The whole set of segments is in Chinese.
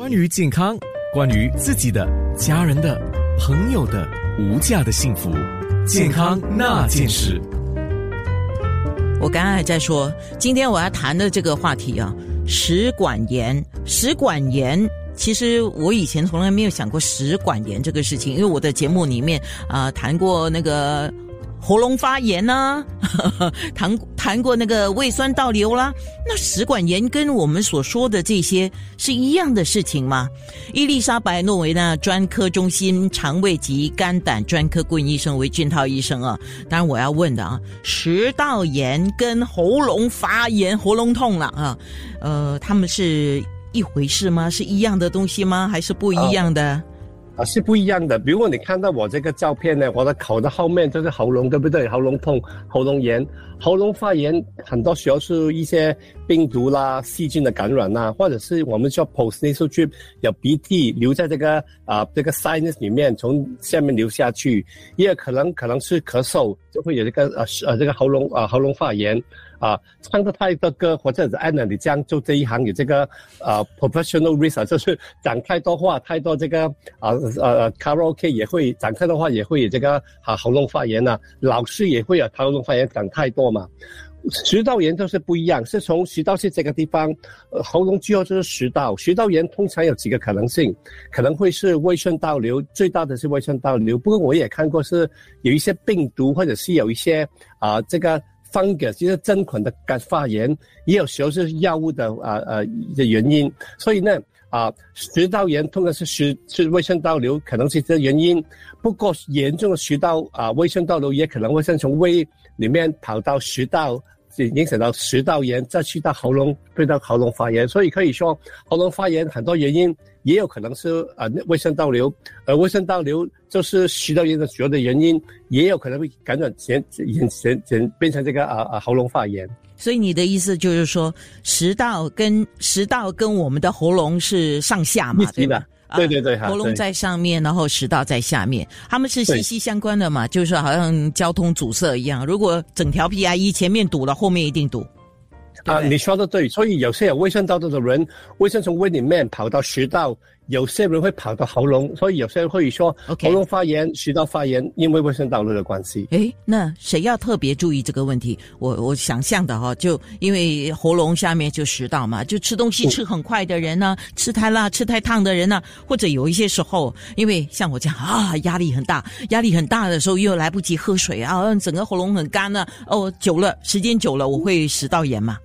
关于健康，关于自己的、家人的、朋友的无价的幸福，健康那件事。我刚刚还在说，今天我要谈的这个话题啊，食管炎。食管炎，其实我以前从来没有想过食管炎这个事情，因为我的节目里面啊谈过那个。喉咙发炎呐，谈谈过那个胃酸倒流啦，那食管炎跟我们所说的这些是一样的事情吗？伊丽莎白诺维纳专科中心肠胃及肝胆专科顾问医生为俊涛医生啊，当然我要问的啊，食道炎跟喉咙发炎、喉咙痛了啊，呃，他们是一回事吗？是一样的东西吗？还是不一样的？啊，是不一样的。比如果你看到我这个照片呢，我的口的后面就是喉咙，对不对？喉咙痛、喉咙炎、喉咙发炎，很多时候是一些病毒啦、细菌的感染呐，或者是我们叫 postnasal drip，有鼻涕留在这个啊这个 sinus 里面，从下面流下去，也可能可能是咳嗽，就会有这个呃呃这个喉咙啊喉咙发炎。啊，唱的太多歌，或者是按照你这样做这一行有这个呃 professional risk，就是讲太多话，太多这个啊呃 karaoke 也会讲太多话，也会有这个啊喉咙发炎呐。老师也会有喉咙发炎，讲太多嘛。食道炎都是不一样，是从食道是这个地方，喉咙最后就是食道。食道炎通常有几个可能性，可能会是胃酸倒流，最大的是胃酸倒流。不过我也看过是有一些病毒，或者是有一些啊这个。Fungus 就是真菌的感发炎，也有时候是药物的啊呃的原因，所以呢啊食道炎通常是食是胃酸倒流，可能是这原因。不过严重的食道啊胃酸倒流也可能会先从胃里面跑到食道。影响到食道炎，再去到喉咙，变到喉咙发炎，所以可以说喉咙发炎很多原因，也有可能是啊胃酸倒流，而胃酸倒流就是食道炎的主要的原因，也有可能会感染前前前前变成这个啊啊喉咙发炎。所以你的意思就是说，食道跟食道跟我们的喉咙是上下嘛，对吧？对对对，喉咙在上面，然后食道在下面，他们是息息相关的嘛，就是好像交通阻塞一样，如果整条 PIE 前面堵了，后面一定堵。啊，你说的对，所以有些有胃酸倒流的人，胃酸从胃里面跑到食道。有些人会跑到喉咙，所以有些人会说喉咙发炎、食道发炎，因为卫生道路的关系。诶，那谁要特别注意这个问题？我我想象的哈，就因为喉咙下面就食道嘛，就吃东西吃很快的人呢，吃太辣、吃太烫的人呢，或者有一些时候，因为像我这样啊，压力很大，压力很大的时候又来不及喝水啊，整个喉咙很干呢。哦，久了，时间久了，我会食道炎嘛？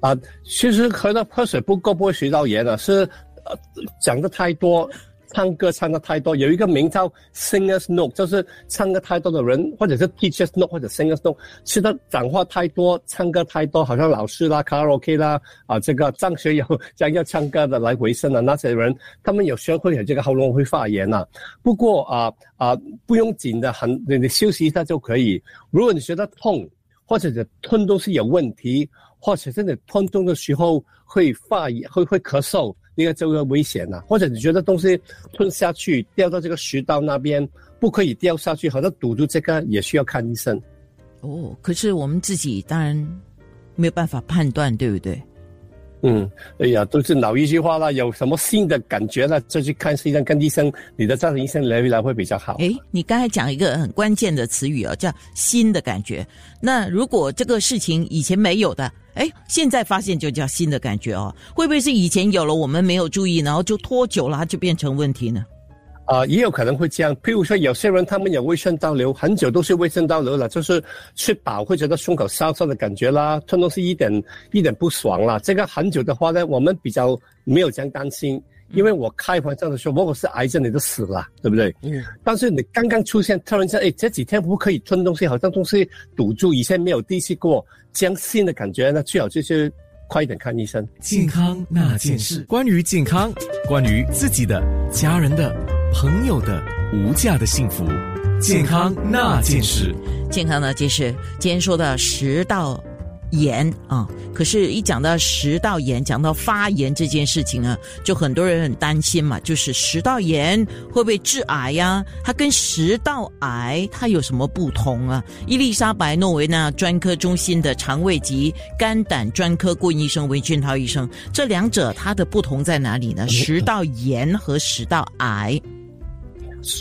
啊，其实喝的喝水不够不会食道炎的，是。呃，讲的太多，唱歌唱的太多，有一个名叫 singers note，就是唱歌太多的人，或者是 teachers note，或者 singers note，是他讲话太多，唱歌太多，好像老师啦、卡拉 OK 啦，啊，这个张学有将要唱歌的来回声的那些人，他们有时候会有这个喉咙会发炎呐。不过啊啊，不用紧的，很你你休息一下就可以。如果你觉得痛，或者是吞东西有问题，或者是你吞东的时候会发炎，会会咳嗽。那个就会危险了，或者你觉得东西吞下去掉到这个食道那边，不可以掉下去，好像堵住这个也需要看医生。哦，可是我们自己当然没有办法判断，对不对？嗯，哎呀，都是老一句话了，有什么新的感觉了，就去看医生，跟医生，你的家庭医生聊一聊会比较好。哎，你刚才讲一个很关键的词语哦，叫新的感觉。那如果这个事情以前没有的？哎，现在发现就叫新的感觉哦，会不会是以前有了我们没有注意，然后就拖久了它就变成问题呢？啊，也有可能会这样。譬如说，有些人他们有胃酸倒流，很久都是胃酸倒流了，就是吃饱会觉得胸口烧烧的感觉啦，吞东西一点一点不爽啦。这个很久的话呢，我们比较没有这样担心。因为我开玩笑的说，如果是癌症，你都死了，对不对？嗯。但是你刚刚出现，突然间，哎，这几天不可以吞东西，好像东西堵住，以前没有第一次过，将新的感觉，呢最好就是快一点看医生。健康那件事，关于健康，关于自己的、家人的、朋友的无价的幸福，健康那件事，健康那件事，今天说的食道。炎啊。可是，一讲到食道炎，讲到发炎这件事情啊，就很多人很担心嘛，就是食道炎会不会致癌呀？它跟食道癌它有什么不同啊？伊丽莎白诺维纳专科中心的肠胃及肝胆专科顾问医生韦俊涛医生，这两者它的不同在哪里呢？食道炎和食道癌。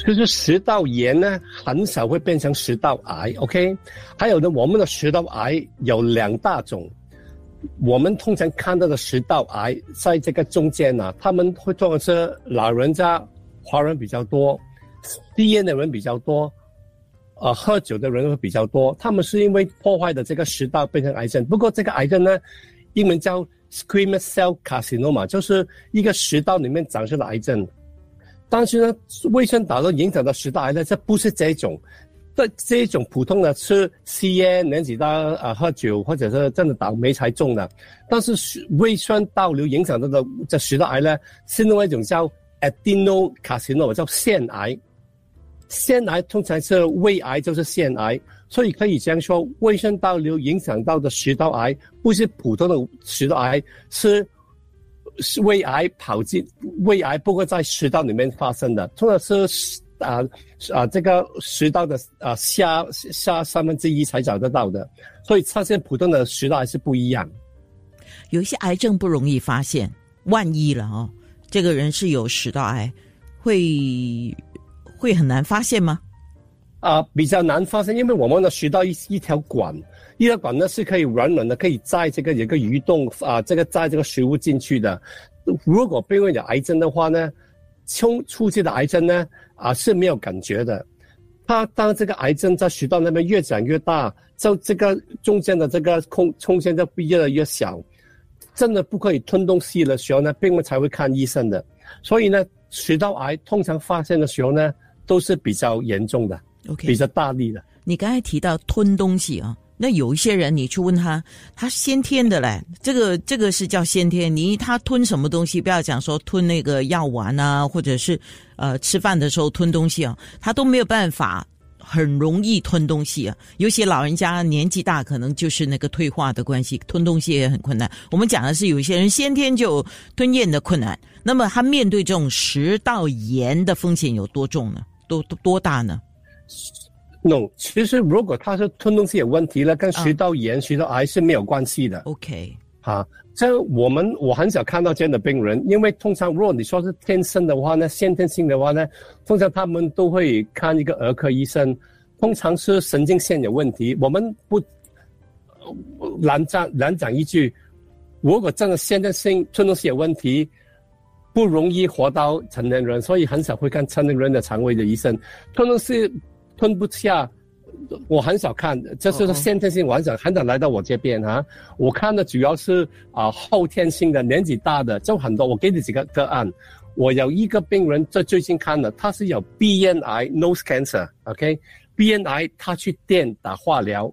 就是食道炎呢，很少会变成食道癌。OK，还有呢，我们的食道癌有两大种。我们通常看到的食道癌，在这个中间呢，他们会通常是老人家、华人比较多，吸烟的人比较多，呃，喝酒的人会比较多。他们是因为破坏的这个食道变成癌症。不过这个癌症呢，英文叫 squamous cell carcinoma，就是一个食道里面长出的癌症。但是呢，胃酸导致影响到食道癌呢，这不是这种，这这种普通的吃吸烟、年纪大啊喝酒，或者是真的倒霉才中的。但是胃酸倒流影响到的这食道癌呢，是另外一种叫 adenocarcinoma，叫腺癌。腺癌通常是胃癌，就是腺癌，所以可以这样说，胃酸倒流影响到的食道癌不是普通的食道癌，是。是胃癌跑进胃癌，不会在食道里面发生的，通常是啊啊这个食道的啊下下三分之一才找得到的，所以发现普通的食道还是不一样。有一些癌症不容易发现，万一了哦，这个人是有食道癌，会会很难发现吗？啊，比较难发现，因为我们的食道一一条管。一条管呢是可以软软的，可以载这个有个鱼动啊，这个载这个食物进去的。如果病人有癌症的话呢，冲出去的癌症呢啊是没有感觉的。它当这个癌症在食道那边越长越大，就这个中间的这个空空间就越来越小，真的不可以吞东西的时候呢，病人才会看医生的。所以呢，食道癌通常发现的时候呢，都是比较严重的，OK，比较大力的。你刚才提到吞东西啊。那有一些人，你去问他，他先天的嘞，这个这个是叫先天。你他吞什么东西，不要讲说吞那个药丸啊，或者是呃吃饭的时候吞东西啊，他都没有办法很容易吞东西啊。尤其老人家年纪大，可能就是那个退化的关系，吞东西也很困难。我们讲的是有一些人先天就吞咽的困难，那么他面对这种食道炎的风险有多重呢？多多大呢？no，其实如果他是吞东西有问题了，跟食道炎、食道癌是没有关系的。OK，好，这我们我很少看到这样的病人，因为通常如果你说是天生的话呢，先天性的话呢，通常他们都会看一个儿科医生，通常是神经线有问题。我们不难讲难讲一句，如果真的先天性吞东西有问题，不容易活到成年人，所以很少会看成年人的肠胃的医生。吞东西。吞不下，我很少看，这是先天性，我很少很少来到我这边啊。我看的主要是啊后天性的，年纪大的就很多。我给你几个个案，我有一个病人在最近看的，他是有鼻咽癌 （nose cancer），OK，鼻咽癌他去电打化疗，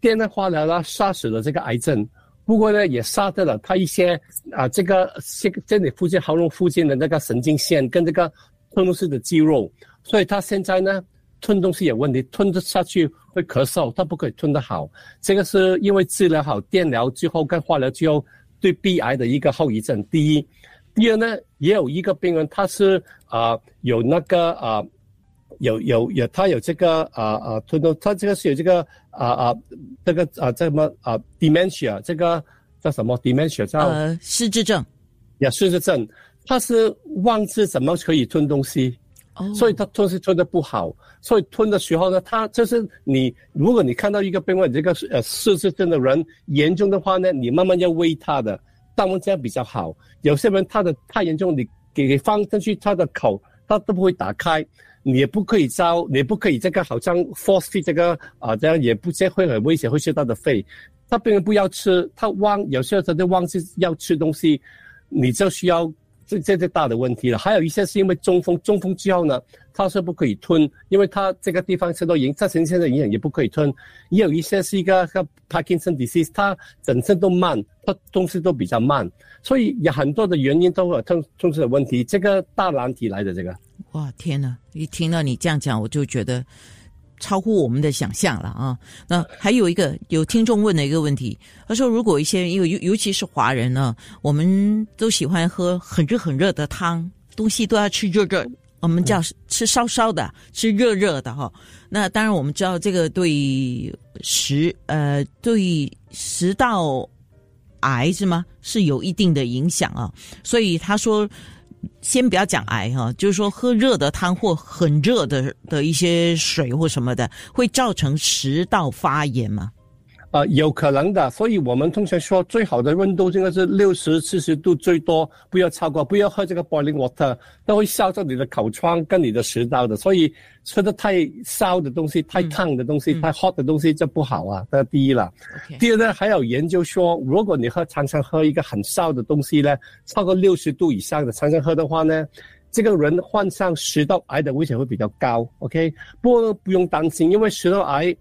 电的化疗呢杀死了这个癌症，不过呢也杀掉了他一些啊这个这这里附近喉咙附近的那个神经线跟这个吞吐式的肌肉，所以他现在呢。吞东西有问题，吞得下去会咳嗽，他不可以吞得好。这个是因为治疗好电疗之后跟化疗之后对鼻癌的一个后遗症。第一，第二呢，也有一个病人，他是啊有那个啊有有有他有这个啊啊吞东，他这个是有这个啊啊这个啊这么啊 dementia 这个叫什么 dementia 叫呃失智症，也失智症，他是忘记怎么可以吞东西。所以他吞是吞的不好，所以吞的时候呢，他就是你，如果你看到一个病患这个呃失智症的人严重的话呢，你慢慢要喂他的，当然这样比较好。有些人他的太严重，你给放进去他的口，他都不会打开，你也不可以招，你不可以这个好像 force feed 这个啊，这样也不这会很危险，会吃他的肺。他病人不要吃，他忘有时候他就忘记要吃东西，你就需要。这这最大的问题了，还有一些是因为中风，中风之后呢，它是不可以吞，因为它这个地方受到影，造成现在营养也不可以吞。也有一些是一个个 Parkinson disease，它整身都慢，它东西都比较慢，所以有很多的原因都有吞吞吃的问题，这个大难题来的这个。哇天哪！一听到你这样讲，我就觉得超乎我们的想象了啊。那还有一个有听众问的一个问题，他说如果一些因为尤尤其是华人呢，我们都喜欢喝很热很热的汤，东西都要吃热热。我们叫吃烧烧的，吃热热的哈。那当然我们知道这个对食呃对食道癌是吗？是有一定的影响啊。所以他说，先不要讲癌哈，就是说喝热的汤或很热的的一些水或什么的，会造成食道发炎吗？呃，有可能的，所以我们通常说最好的温度应该是六十、七十度最多，不要超过，不要喝这个 boiling water，都会烧到你的口腔跟你的食道的。所以吃的太烧的东西、太烫的东西、太 hot 的东西就不好啊。这是第一了。第二呢，还有研究说，如果你喝常常喝一个很烧的东西呢，超过六十度以上的常常喝的话呢，这个人患上食道癌的危险会比较高。OK，不过不用担心，因为食道癌。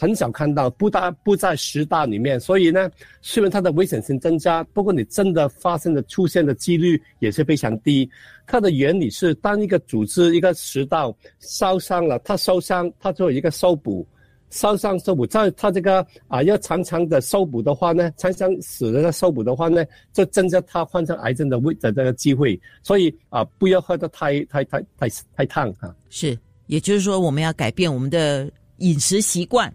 很少看到，不大不在十大里面，所以呢，虽然它的危险性增加，不过你真的发生的出现的几率也是非常低。它的原理是，当一个组织一个食道烧伤了，它受伤，它做一个修补，烧伤修补，在它这个啊要常常的修补的话呢，常常死了修补的话呢，就增加它患上癌症的危的这个机会。所以啊，不要喝得太太太太太烫啊。是，也就是说，我们要改变我们的。饮食习惯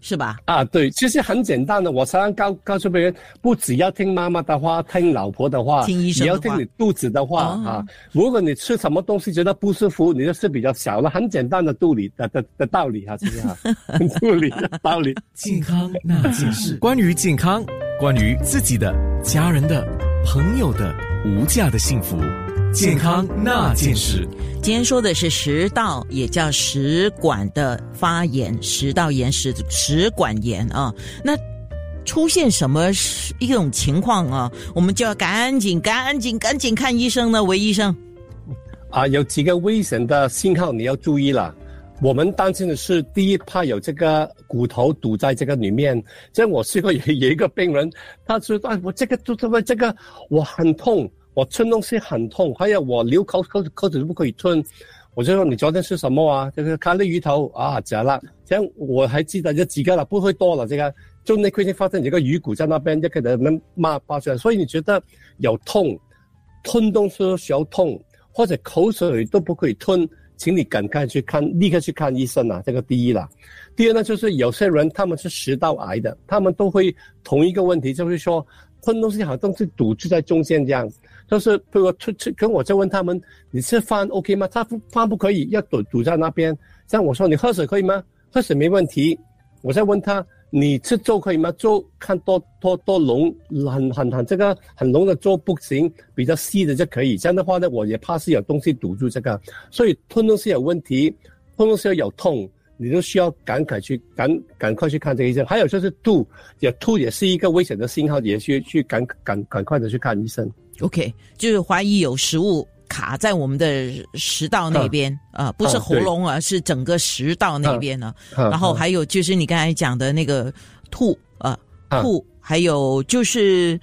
是吧？啊，对，其实很简单的。我常常告告诉别人，不只要听妈妈的话，听老婆的话，听医生也要听你肚子的话啊。如果你吃什么东西觉得不舒服，你的事比较小了。很简单的道理的的的道理哈，其实哈，道理道理。健康那件事，关于健康，关于自己的、家人的、朋友的无价的幸福。健康那件事，今天说的是食道，也叫食管的发炎，食道炎、食食管炎啊。那出现什么一种情况啊？我们就要赶紧、赶紧、赶紧看医生呢？韦医生，啊，有几个危险的信号你要注意了。我们担心的是，第一怕有这个骨头堵在这个里面。像我试过有有一个病人，他说：“哎，我这个就这个这个我很痛。”我吞东西很痛，还有我流口口口水都不可以吞。我就说你昨天吃什么啊？就是咖喱鱼头啊，假了。这样我还记得有几个了，不会多了。这个就那块天发现有个鱼骨在那边，就给他们骂爆出来。所以你觉得有痛，吞东西需要痛，或者口水都不可以吞，请你赶快去看，立刻去看医生啊！这个第一了。第二呢，就是有些人他们是食道癌的，他们都会同一个问题，就是说吞东西好像是堵住在中间这样。就是如果吃吃，跟我就问他们，你吃饭 OK 吗？他饭不可以，要堵堵在那边。像我说，你喝水可以吗？喝水没问题。我再问他，你吃粥可以吗？粥看多多多浓，很很很这个很浓的粥不行，比较稀的就可以。这样的话呢，我也怕是有东西堵住这个，所以吞东西有问题，吞东西有痛。你都需要赶快去赶赶快去看这个医生，还有就是吐，也吐也是一个危险的信号，也需去赶赶赶快的去看医生。OK，就是怀疑有食物卡在我们的食道那边啊，不是喉咙啊，是整个食道那边呢。然后还有就是你刚才讲的那个吐啊吐，还有就是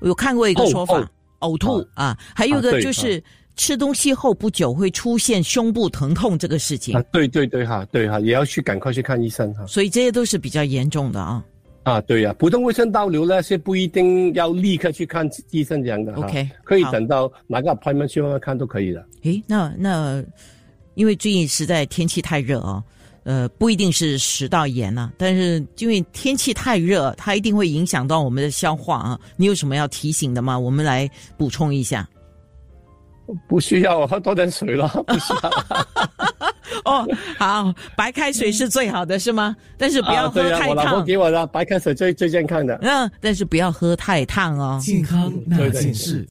有看过一个说法，呕吐啊，还有一个就是。吃东西后不久会出现胸部疼痛这个事情啊，对对对哈，对哈，也要去赶快去看医生哈。所以这些都是比较严重的啊。啊，对呀，普通胃酸倒流呢是不一定要立刻去看医生这样的 OK，可以等到哪个 appointment 去慢慢看都可以的。诶，那那因为最近实在天气太热哦，呃，不一定是食道炎啊，但是因为天气太热，它一定会影响到我们的消化啊。你有什么要提醒的吗？我们来补充一下。不需要喝多点水了，不需要。哦，好，白开水是最好的，是吗？但是不要喝太烫。我老婆给我的白开水最最健康的。嗯，但是不要喝太烫哦。健康那件事。